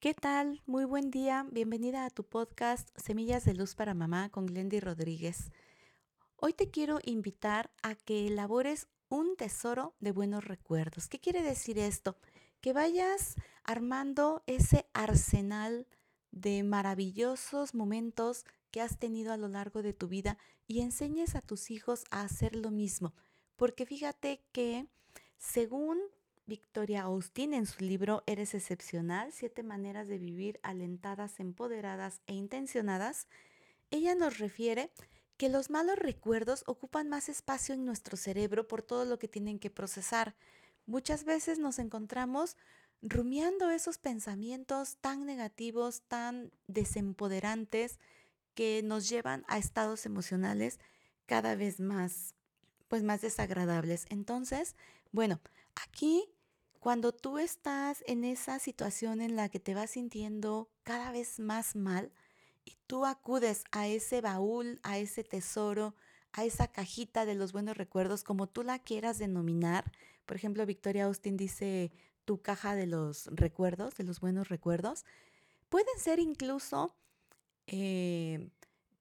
¿Qué tal? Muy buen día. Bienvenida a tu podcast Semillas de Luz para Mamá con Glendy Rodríguez. Hoy te quiero invitar a que elabores un tesoro de buenos recuerdos. ¿Qué quiere decir esto? Que vayas armando ese arsenal de maravillosos momentos que has tenido a lo largo de tu vida y enseñes a tus hijos a hacer lo mismo. Porque fíjate que según Victoria Austin en su libro Eres excepcional, siete maneras de vivir alentadas, empoderadas e intencionadas, ella nos refiere que los malos recuerdos ocupan más espacio en nuestro cerebro por todo lo que tienen que procesar. Muchas veces nos encontramos rumiando esos pensamientos tan negativos, tan desempoderantes, que nos llevan a estados emocionales cada vez más, pues más desagradables. Entonces, bueno, aquí cuando tú estás en esa situación en la que te vas sintiendo cada vez más mal y tú acudes a ese baúl, a ese tesoro, a esa cajita de los buenos recuerdos, como tú la quieras denominar, por ejemplo, Victoria Austin dice tu caja de los recuerdos, de los buenos recuerdos, pueden ser incluso eh,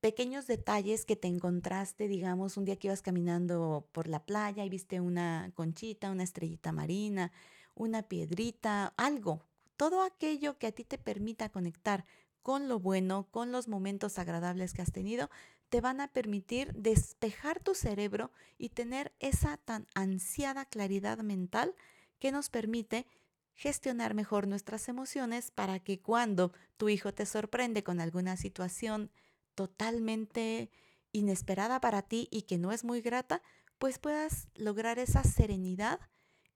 pequeños detalles que te encontraste, digamos, un día que ibas caminando por la playa y viste una conchita, una estrellita marina, una piedrita, algo, todo aquello que a ti te permita conectar con lo bueno, con los momentos agradables que has tenido, te van a permitir despejar tu cerebro y tener esa tan ansiada claridad mental que nos permite gestionar mejor nuestras emociones para que cuando tu hijo te sorprende con alguna situación totalmente inesperada para ti y que no es muy grata, pues puedas lograr esa serenidad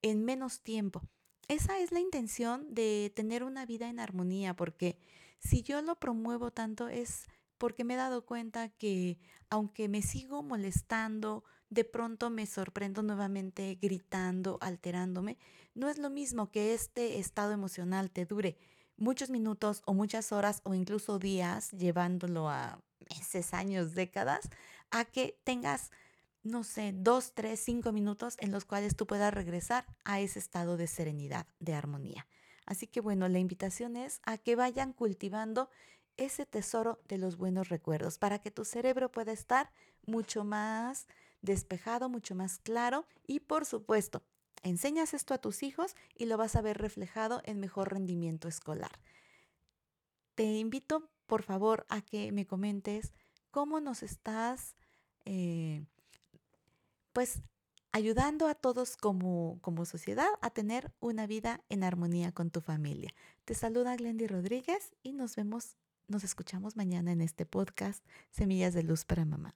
en menos tiempo. Esa es la intención de tener una vida en armonía, porque si yo lo promuevo tanto es porque me he dado cuenta que aunque me sigo molestando, de pronto me sorprendo nuevamente gritando, alterándome, no es lo mismo que este estado emocional te dure muchos minutos o muchas horas o incluso días, llevándolo a meses, años, décadas, a que tengas no sé, dos, tres, cinco minutos en los cuales tú puedas regresar a ese estado de serenidad, de armonía. Así que bueno, la invitación es a que vayan cultivando ese tesoro de los buenos recuerdos para que tu cerebro pueda estar mucho más despejado, mucho más claro y por supuesto, enseñas esto a tus hijos y lo vas a ver reflejado en mejor rendimiento escolar. Te invito, por favor, a que me comentes cómo nos estás eh, pues ayudando a todos como, como sociedad a tener una vida en armonía con tu familia. Te saluda Glendy Rodríguez y nos vemos, nos escuchamos mañana en este podcast Semillas de Luz para Mamá.